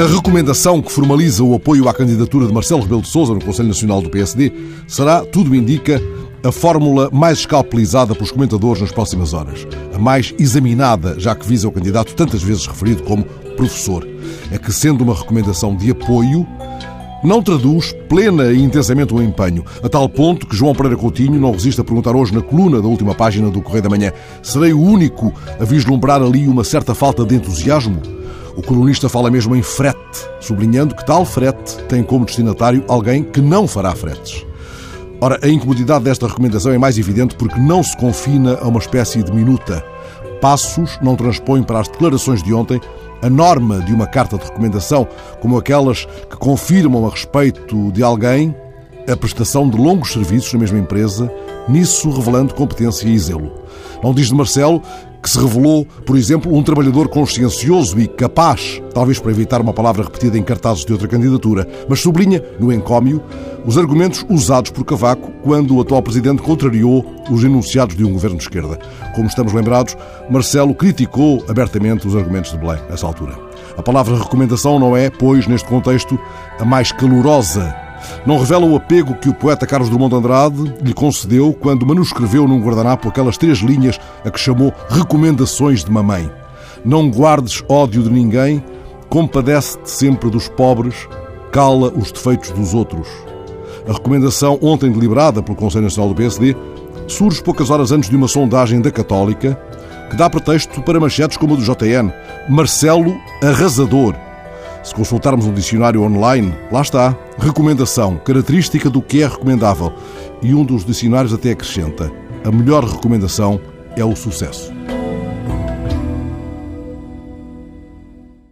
A recomendação que formaliza o apoio à candidatura de Marcelo Rebelo de Sousa no Conselho Nacional do PSD será, tudo indica, a fórmula mais escalpelizada pelos comentadores nas próximas horas. A mais examinada, já que visa o candidato tantas vezes referido como professor. É que, sendo uma recomendação de apoio, não traduz plena e intensamente o empenho, a tal ponto que João Pereira Coutinho não resiste a perguntar hoje na coluna da última página do Correio da Manhã: serei o único a vislumbrar ali uma certa falta de entusiasmo? O colunista fala mesmo em frete, sublinhando que tal frete tem como destinatário alguém que não fará fretes. Ora, a incomodidade desta recomendação é mais evidente porque não se confina a uma espécie de minuta. Passos não transpõe para as declarações de ontem a norma de uma carta de recomendação, como aquelas que confirmam a respeito de alguém a prestação de longos serviços na mesma empresa, nisso revelando competência e zelo. Não diz de Marcelo que se revelou, por exemplo, um trabalhador consciencioso e capaz, talvez para evitar uma palavra repetida em cartazes de outra candidatura, mas sublinha, no encómio, os argumentos usados por Cavaco quando o atual presidente contrariou os enunciados de um governo de esquerda. Como estamos lembrados, Marcelo criticou abertamente os argumentos de Belém, nessa altura. A palavra recomendação não é, pois, neste contexto, a mais calorosa não revela o apego que o poeta Carlos Drummond de Andrade lhe concedeu quando manuscreveu num guardanapo aquelas três linhas a que chamou Recomendações de Mamãe. Não guardes ódio de ninguém, compadece-te sempre dos pobres, cala os defeitos dos outros. A recomendação, ontem deliberada pelo Conselho Nacional do PSD, surge poucas horas antes de uma sondagem da Católica que dá pretexto para manchetes como a do JN. Marcelo Arrasador se consultarmos um dicionário online, lá está. Recomendação, característica do que é recomendável. E um dos dicionários até acrescenta: a melhor recomendação é o sucesso.